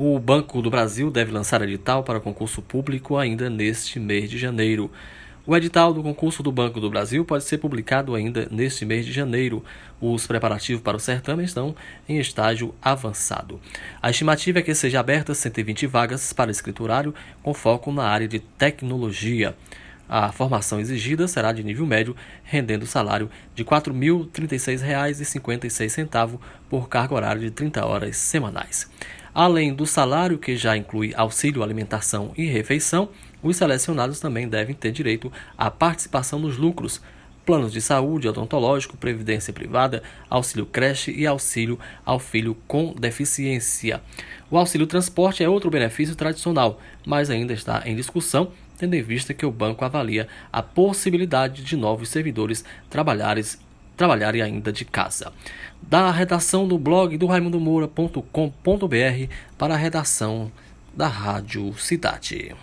O Banco do Brasil deve lançar edital para concurso público ainda neste mês de janeiro. O edital do concurso do Banco do Brasil pode ser publicado ainda neste mês de janeiro. Os preparativos para o certame estão em estágio avançado. A estimativa é que seja aberta 120 vagas para escriturário com foco na área de tecnologia. A formação exigida será de nível médio, rendendo salário de R$ 4.036,56 por carga horária de 30 horas semanais. Além do salário, que já inclui auxílio alimentação e refeição, os selecionados também devem ter direito à participação nos lucros, planos de saúde, odontológico, previdência privada, auxílio creche e auxílio ao filho com deficiência. O auxílio transporte é outro benefício tradicional, mas ainda está em discussão, tendo em vista que o banco avalia a possibilidade de novos servidores trabalharem trabalharem ainda de casa. Da redação do blog do raimundomoura.com.br para a redação da Rádio Cidade.